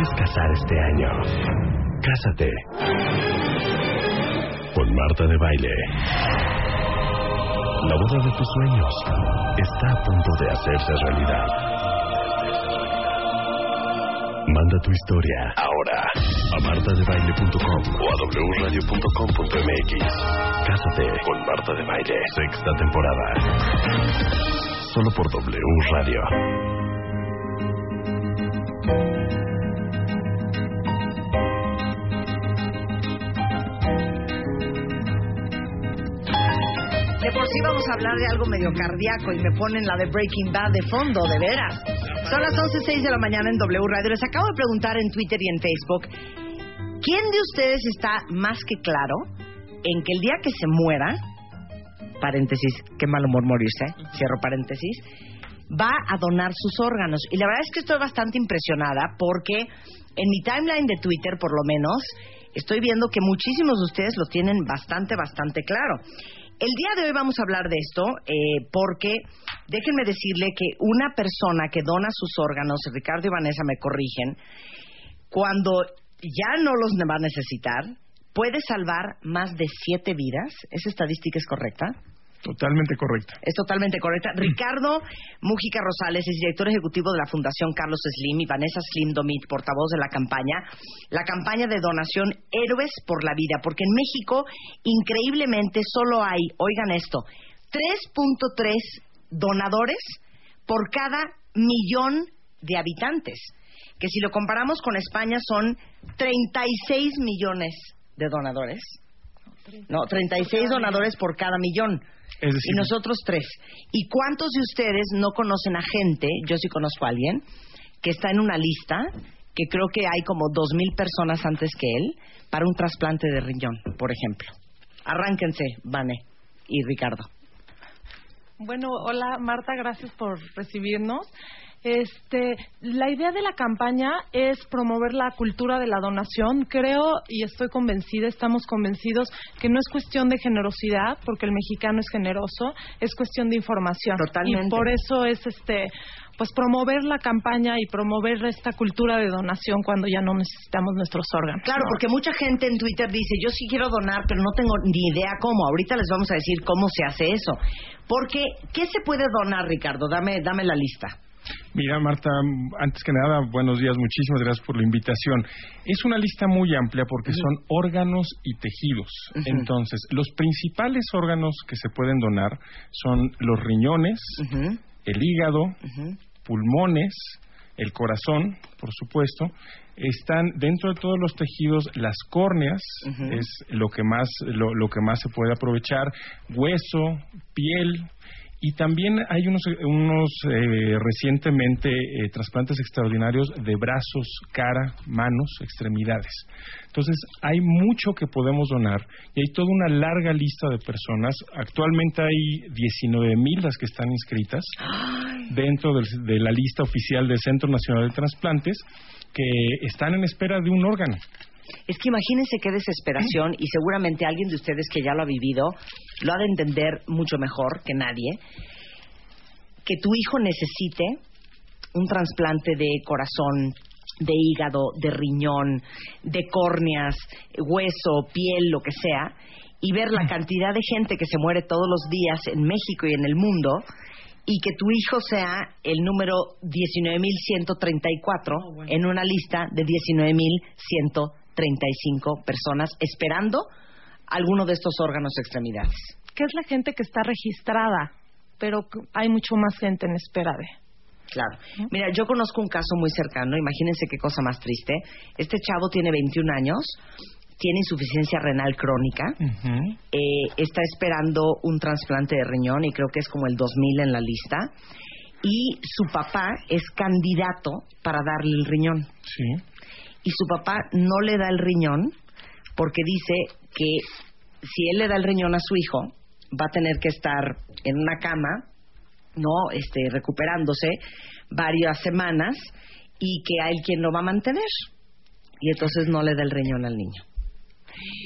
puedes casar este año. Cásate. Con Marta de Baile. La boda de tus sueños está a punto de hacerse realidad. Manda tu historia ahora a martadebaile.com o a wradio.com.mx. Cásate con Marta de Baile, sexta temporada. Solo por W Radio. Sí vamos a hablar de algo medio cardíaco y me ponen la de Breaking Bad de fondo, de veras. Son las 11.06 de la mañana en W Radio. Les acabo de preguntar en Twitter y en Facebook, ¿quién de ustedes está más que claro en que el día que se muera, paréntesis, qué mal humor morirse, cierro paréntesis, va a donar sus órganos? Y la verdad es que estoy bastante impresionada porque en mi timeline de Twitter, por lo menos, estoy viendo que muchísimos de ustedes lo tienen bastante, bastante claro. El día de hoy vamos a hablar de esto eh, porque déjenme decirle que una persona que dona sus órganos, Ricardo y Vanessa me corrigen, cuando ya no los va a necesitar, puede salvar más de siete vidas. ¿Esa estadística es correcta? Totalmente correcta. Es totalmente correcta. Ricardo Mújica Rosales es director ejecutivo de la Fundación Carlos Slim y Vanessa Slim Domit, portavoz de la campaña, la campaña de donación Héroes por la Vida, porque en México, increíblemente, solo hay, oigan esto, 3.3 donadores por cada millón de habitantes, que si lo comparamos con España son 36 millones de donadores. No, 36 donadores por cada millón. Es decir, y nosotros tres. ¿Y cuántos de ustedes no conocen a gente, yo sí conozco a alguien, que está en una lista, que creo que hay como dos mil personas antes que él, para un trasplante de riñón, por ejemplo? Arránquense, Vane y Ricardo. Bueno, hola Marta, gracias por recibirnos. Este, la idea de la campaña es promover la cultura de la donación. Creo y estoy convencida, estamos convencidos que no es cuestión de generosidad, porque el mexicano es generoso, es cuestión de información. Totalmente. Y por eso es este pues promover la campaña y promover esta cultura de donación cuando ya no necesitamos nuestros órganos. Claro, porque mucha gente en Twitter dice, yo sí quiero donar, pero no tengo ni idea cómo. Ahorita les vamos a decir cómo se hace eso. Porque, ¿qué se puede donar, Ricardo? Dame, dame la lista. Mira, Marta, antes que nada, buenos días, muchísimas gracias por la invitación. Es una lista muy amplia porque son órganos y tejidos. Entonces, los principales órganos que se pueden donar son los riñones, el hígado, pulmones, el corazón, por supuesto. Están dentro de todos los tejidos las córneas, es lo que más lo, lo que más se puede aprovechar, hueso, piel, y también hay unos, unos eh, recientemente eh, trasplantes extraordinarios de brazos, cara, manos, extremidades. Entonces, hay mucho que podemos donar y hay toda una larga lista de personas. Actualmente hay 19 mil las que están inscritas dentro del- de la lista oficial del Centro Nacional de Trasplantes que están en espera de un órgano. Es que imagínense qué desesperación y seguramente alguien de ustedes que ya lo ha vivido lo ha de entender mucho mejor que nadie. Que tu hijo necesite un trasplante de corazón, de hígado, de riñón, de córneas, hueso, piel, lo que sea, y ver la cantidad de gente que se muere todos los días en México y en el mundo, y que tu hijo sea el número 19.134 en una lista de 19.135 personas esperando alguno de estos órganos o extremidades. Que es la gente que está registrada, pero hay mucho más gente en espera de. Claro. Mira, yo conozco un caso muy cercano, imagínense qué cosa más triste. Este chavo tiene 21 años, tiene insuficiencia renal crónica, eh, está esperando un trasplante de riñón y creo que es como el 2000 en la lista. Y su papá es candidato para darle el riñón. Sí. Y su papá no le da el riñón porque dice que si él le da el riñón a su hijo, va a tener que estar en una cama, no, este, recuperándose varias semanas y que hay quien lo va a mantener. Y entonces no le da el riñón al niño.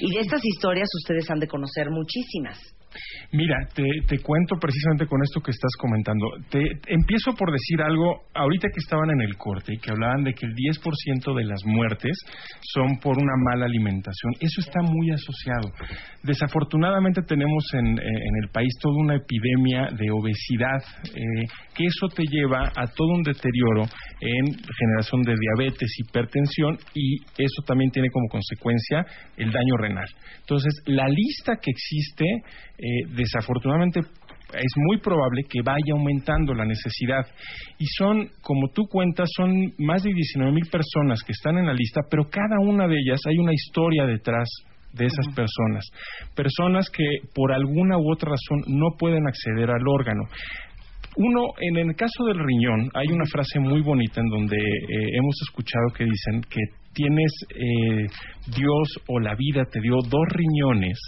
Y de estas historias ustedes han de conocer muchísimas. Mira, te, cuento precisamente con esto que estás comentando. Te, empiezo por decir algo, ahorita que estaban en el corte y que hablaban de que el 10% de las muertes son por una mala alimentación. Eso está muy asociado. Desafortunadamente tenemos en, en el país toda una epidemia de obesidad, eh, que eso te lleva a todo un deterioro en generación de diabetes, hipertensión y eso también tiene como consecuencia el daño renal. Entonces, la lista que existe, eh, desafortunadamente, es muy probable que vaya aumentando la necesidad. Y son, como tú cuentas, son más de 19 mil personas que están en la lista, pero cada una de ellas hay una historia detrás de esas personas. Personas que por alguna u otra razón no pueden acceder al órgano. Uno, en el caso del riñón, hay una frase muy bonita en donde eh, hemos escuchado que dicen que tienes eh, Dios o la vida te dio dos riñones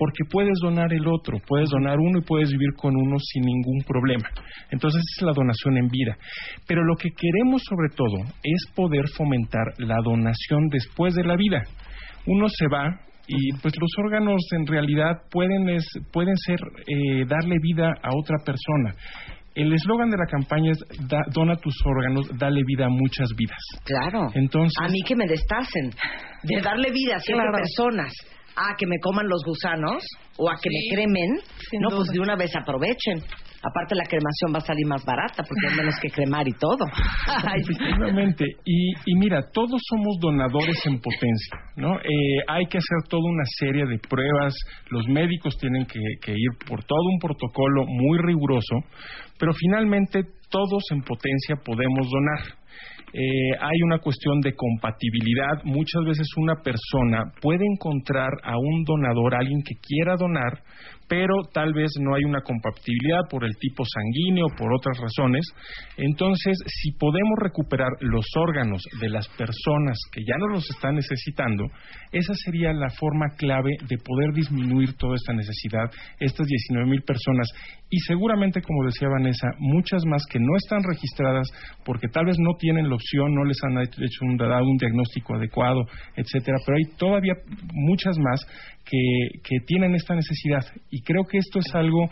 porque puedes donar el otro, puedes donar uno y puedes vivir con uno sin ningún problema. Entonces es la donación en vida. Pero lo que queremos sobre todo es poder fomentar la donación después de la vida. Uno se va y pues los órganos en realidad pueden, pueden ser eh, darle vida a otra persona el eslogan de la campaña es dona tus órganos, dale vida a muchas vidas. Claro. Entonces, a mí que me destacen de darle vida a siete personas a que me coman los gusanos o a que me cremen, no, pues de una vez aprovechen. Aparte la cremación va a salir más barata porque hay menos que cremar y todo. Efectivamente. Y, y, mira, todos somos donadores en potencia, ¿no? Eh, hay que hacer toda una serie de pruebas. Los médicos tienen que, que ir por todo un protocolo muy riguroso, pero finalmente todos en potencia podemos donar. Eh, hay una cuestión de compatibilidad. Muchas veces una persona puede encontrar a un donador, alguien que quiera donar, pero tal vez no hay una compatibilidad por el tipo sanguíneo, por otras razones. Entonces, si podemos recuperar los órganos de las personas que ya no los están necesitando, esa sería la forma clave de poder disminuir toda esta necesidad, estas 19 mil personas. Y seguramente, como decía Vanessa, muchas más que no están registradas porque tal vez no tienen la opción, no les han hecho un, dado un diagnóstico adecuado, etcétera. Pero hay todavía muchas más que, tienen esta necesidad. Creo que esto es algo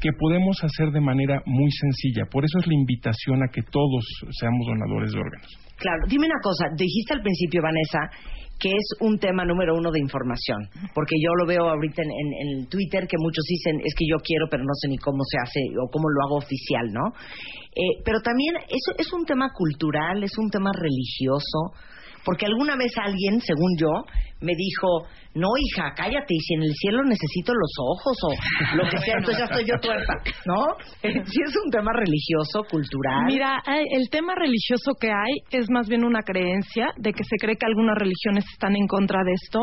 que podemos hacer de manera muy sencilla. Por eso es la invitación a que todos seamos donadores de órganos. Claro, dime una cosa, dijiste al principio, Vanessa, que es un tema número uno de información, porque yo lo veo ahorita en, Twitter que muchos dicen, es que yo quiero, pero no sé ni cómo se hace o cómo lo hago oficial, ¿no? Eh, pero también eso es un tema cultural, es un tema religioso, porque alguna vez alguien, según yo, me dijo, no, hija, cállate, y si en el cielo necesito los ojos o lo que sea, entonces ya estoy yo tuerta, ¿no? Si es un tema religioso, cultural. Mira, el tema religioso que hay es más bien una creencia de que se cree que algunas religiones están en contra de esto.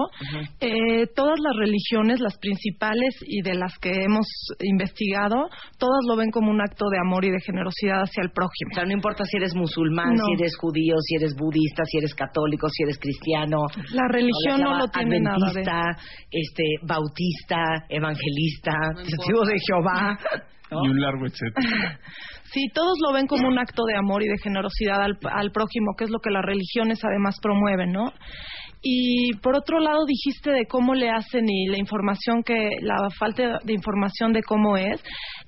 Eh, todas las religiones, las principales y de las que hemos investigado, todas lo ven como un acto de amor y de generosidad hacia el prójimo. O sea, no importa si eres musulmán, si eres judío, si eres budista, si eres católico, si eres cristiano. La religión no lo tiene nada de... este, bautista, evangelista, testigo de Jehová. Y un largo etcétera. Sí, todos lo ven como un acto de amor y de generosidad al, al prójimo, que es lo que las religiones además promueven, ¿no? Y por otro lado dijiste de cómo le hacen y la información que, la falta de información de cómo es.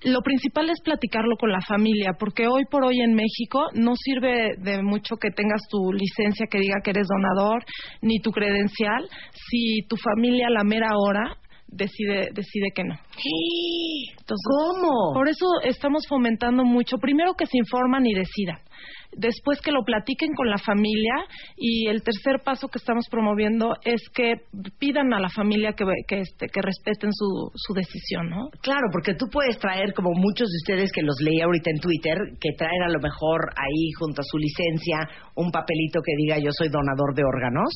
Lo principal es platicarlo con la familia, porque hoy por hoy en México no sirve de mucho que tengas tu licencia que diga que eres donador, ni tu credencial, si tu familia a la mera hora decide decide que no. Entonces, ¿Cómo? Por eso estamos fomentando mucho, primero que se informan y decidan después que lo platiquen con la familia y el tercer paso que estamos promoviendo es que pidan a la familia que, que, este, que respeten su, su decisión, ¿no? Claro, porque tú puedes traer, como muchos de ustedes que los leí ahorita en Twitter, que traen a lo mejor ahí junto a su licencia un papelito que diga yo soy donador de órganos,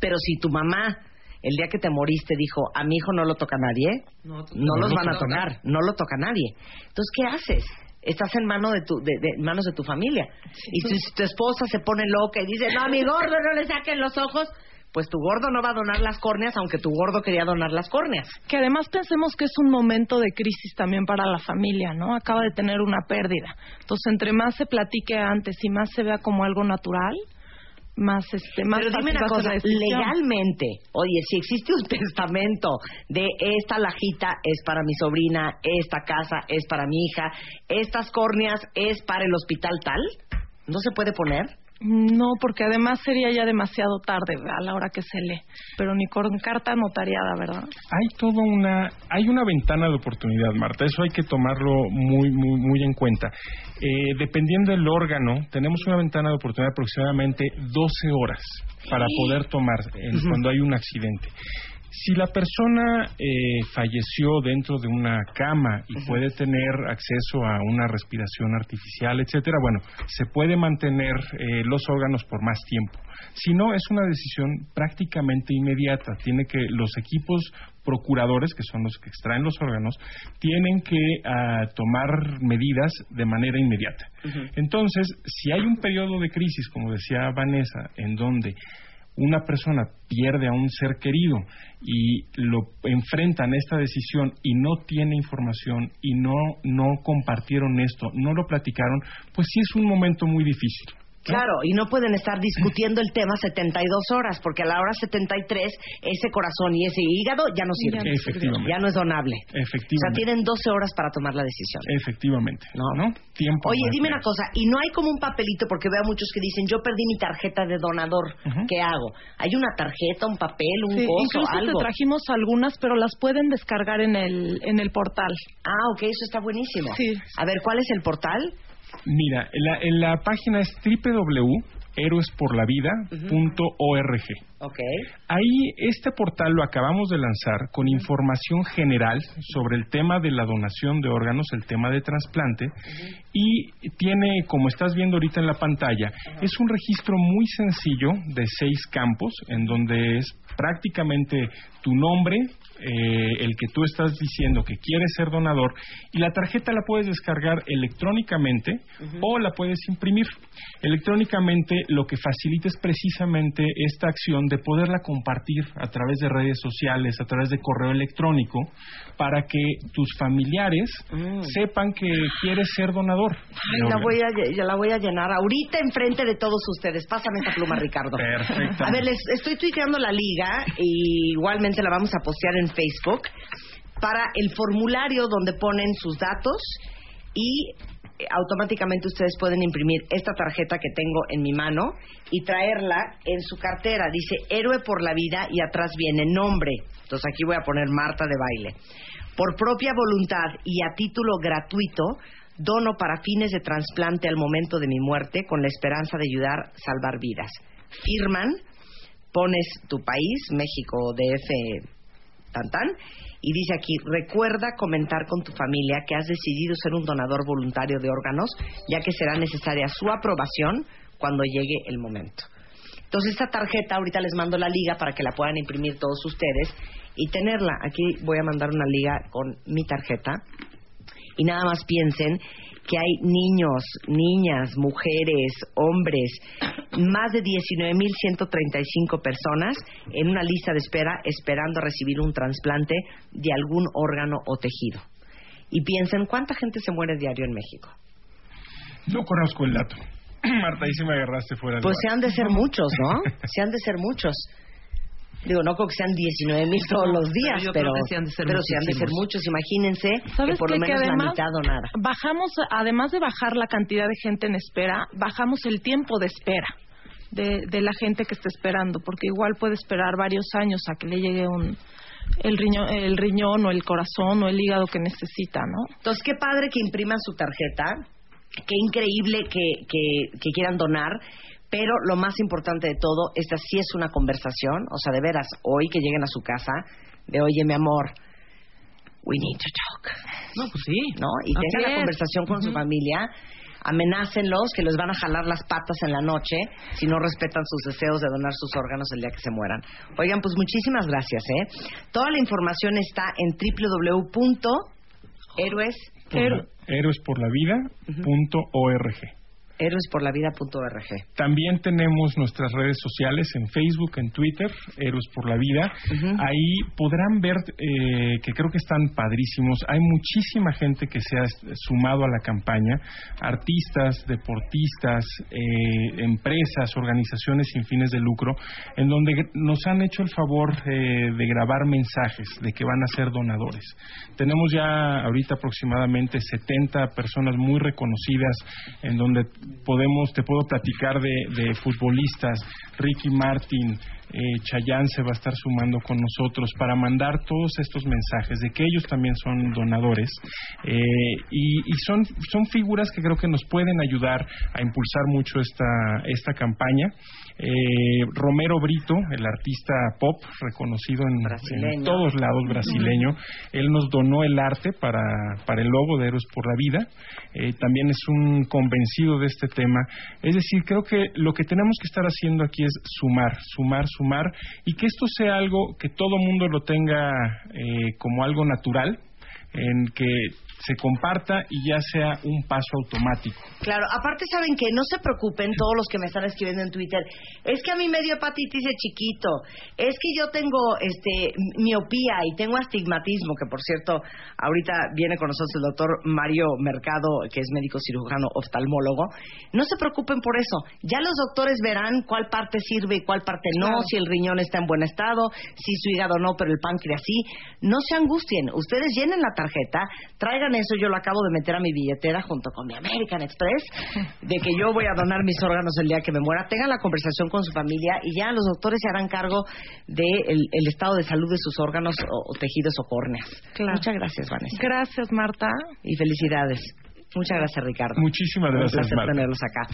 pero si tu mamá el día que te moriste dijo, a mi hijo no lo toca nadie, no, los van a tocar, no lo toca nadie. Entonces, ¿qué haces? Estás en mano de tu, de, manos de tu familia. Y si tu esposa se pone loca y dice, no, a mi gordo no le saquen los ojos, pues tu gordo no va a donar las córneas, aunque tu gordo quería donar las córneas. Que además pensemos que es un momento de crisis también para la familia, ¿no? Acaba de tener una pérdida. Entonces, entre más se platique antes y más se vea como algo natural, más este más Pero dime una cosa, legalmente, oye, si existe un testamento de esta lajita es para mi sobrina, esta casa es para mi hija, estas córneas es para el hospital tal, ¿no se puede poner? No, porque además sería ya demasiado tarde a la hora que se lee. Pero ni con carta notariada, ¿verdad? Hay toda una, hay una ventana de oportunidad, Marta. Eso hay que tomarlo muy, muy, muy en cuenta. Eh, dependiendo del órgano, tenemos una ventana de oportunidad de aproximadamente 12 horas para poder tomar en- cuando hay un accidente. Si la persona eh, falleció dentro de una cama y puede tener acceso a una respiración artificial, etcétera, bueno, se puede mantener eh, los órganos por más tiempo. Si no, es una decisión prácticamente inmediata. Tiene que los equipos procuradores, que son los que extraen los órganos, tienen que ah, tomar medidas de manera inmediata. Entonces, si hay un periodo de crisis, como decía Vanessa, en donde una persona pierde a un ser querido y lo enfrentan esta decisión y no tiene información y no no compartieron esto, no lo platicaron, pues sí es un momento muy difícil. Claro, y no pueden estar discutiendo el tema 72 horas, porque a la hora 73 ese corazón y ese hígado ya no sirven. Ya no Efectivamente. Ya no es donable. O sea, Efectivamente. tienen 12 horas para tomar la decisión. Efectivamente. No. ¿no? Tiempo. Oye, dime una cosa, y no hay como un papelito, porque veo a muchos que dicen, yo perdí mi tarjeta de donador, Ujú. ¿qué hago? ¿Hay una tarjeta, un papel, un Sí, coso, incluso algo? te trajimos algunas, pero las pueden descargar en el en el portal. Ah, ok, eso está buenísimo. Sí. A ver, ¿cuál es el portal? Mira, en la, en la página es www.héroesporlavida.org. Ok. Ahí este portal lo acabamos de lanzar con información general sobre el tema de la donación de órganos, el tema de trasplante y tiene, como estás viendo ahorita en la pantalla, es un registro muy sencillo de seis campos en donde es prácticamente tu nombre, eh, el que tú estás diciendo que quieres ser donador y la tarjeta la puedes descargar electrónicamente o la puedes imprimir. Electrónicamente lo que facilita es precisamente esta acción de poderla compartir a través de redes sociales, a través de correo electrónico, para que tus familiares Mm. sepan que quieres ser donador. Ay, la voy, a, ya la voy a llenar ahorita enfrente de todos ustedes. Pásame esa pluma, Ricardo. Perfecto. A ver, les estoy tuiteando la liga y igualmente la vamos a postear en Facebook para el formulario donde ponen sus datos y eh, automáticamente ustedes pueden imprimir esta tarjeta que tengo en mi mano y traerla en su cartera. Dice Héroe por la Vida y atrás viene nombre. Entonces aquí voy a poner Marta de baile. Por propia voluntad y a título gratuito, dono para fines de trasplante al momento de mi muerte con la esperanza de ayudar a salvar vidas. Firman, pones tu país, México, DF, tan y dice aquí, recuerda comentar con tu familia que has decidido ser un donador voluntario de órganos, ya que será necesaria su aprobación cuando llegue el momento. Entonces esta tarjeta ahorita les mando la liga para que la puedan imprimir todos ustedes y tenerla. Aquí voy a mandar una liga con mi tarjeta y nada más piensen que hay niños, niñas, mujeres, hombres, más de 19.135 personas en una lista de espera esperando recibir un trasplante de algún órgano o tejido. Y piensen, ¿cuánta gente se muere diario en México? No conozco el dato. Marta, ahí sí me agarraste fuera Pues se han de ser muchos, ¿no? Se han de ser muchos. Digo, no creo que sean 19 mil todos No, los días, pero, creo que sí han de ser pero sí han de ser muchos. Imagínense ¿Sabes que por lo qué? Que menos la además mitad donara. Bajamos, además de bajar la cantidad de gente en espera, bajamos el tiempo de espera de, de la gente que está esperando, porque igual puede esperar varios años a que le llegue un, el, riñón, el riñón o el corazón o el hígado que necesita, ¿no? Entonces, qué padre que impriman su tarjeta, qué increíble que, que, que quieran donar, pero lo más importante de todo, esta sí es una conversación, o sea, de veras, hoy que lleguen a su casa, de oye, mi amor, we need to talk, No, pues sí. ¿no? Y Así tengan la conversación con su familia, amenácenlos que les van a jalar las patas en la noche si no respetan sus deseos de donar sus órganos el día que se mueran. Oigan, pues muchísimas gracias, ¿eh? Toda la información está en www.héroes Por la-. Héroesporlavida.org. También tenemos nuestras redes sociales en Facebook, en Twitter, Héroes por la Vida. Ahí podrán ver eh, que creo que están padrísimos. Hay muchísima gente que se ha sumado a la campaña, artistas, deportistas, eh, empresas, organizaciones sin fines de lucro, en donde nos han hecho el favor eh, de grabar mensajes de que van a ser donadores. Tenemos ya ahorita aproximadamente 70 personas muy reconocidas en donde podemos, te puedo platicar de, futbolistas, Ricky Martin, eh, Chayán se va a estar sumando con nosotros para mandar todos estos mensajes de que ellos también son donadores eh, y, son, son figuras que creo que nos pueden ayudar a impulsar mucho esta, esta campaña. Eh, Romero Brito, el artista pop reconocido en, todos lados brasileño, él nos donó el arte para, para el logo de Héroes por la Vida. Eh, también es un convencido de este tema. Es decir, creo que lo que tenemos que estar haciendo aquí es sumar, sumar, sumar y que esto sea algo que todo mundo lo tenga eh, como algo natural, en que se comparta y ya sea un paso automático. Claro, aparte saben que no se preocupen todos los que me están escribiendo en Twitter. Es que a mí me dio hepatitis de chiquito. Es que yo tengo este miopía y tengo astigmatismo, que por cierto, ahorita viene con nosotros el doctor Mario Mercado, que es médico cirujano oftalmólogo. No se preocupen por eso. Ya los doctores verán cuál parte sirve y cuál parte no, si el riñón está en buen estado, si su hígado no, pero el páncreas sí. No se angustien. Ustedes llenen la tarjeta, traigan eso, yo lo acabo de meter a mi billetera junto con mi American Express, de que yo voy a donar mis órganos el día que me muera. Tengan la conversación con su familia y ya los doctores se harán cargo del de estado de salud de sus órganos o, tejidos o córneas. Muchas gracias, Vanessa. Gracias, Marta. Y felicidades. Muchas gracias, Ricardo. Muchísimas gracias, Un placer tenerlos acá.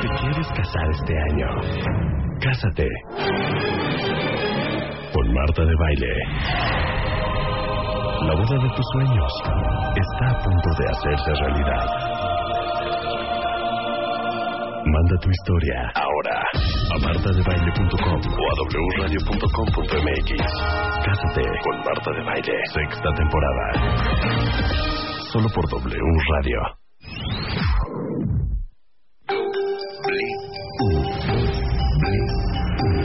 ¿Te quieres casar este año? Cásate. Con Marta de Baile. La boda de tus sueños está a punto de hacerse realidad. Manda tu historia ahora a martadebaile.com o a wradio.com.mx. Cásate con Marta de Baile, sexta temporada. Solo por W.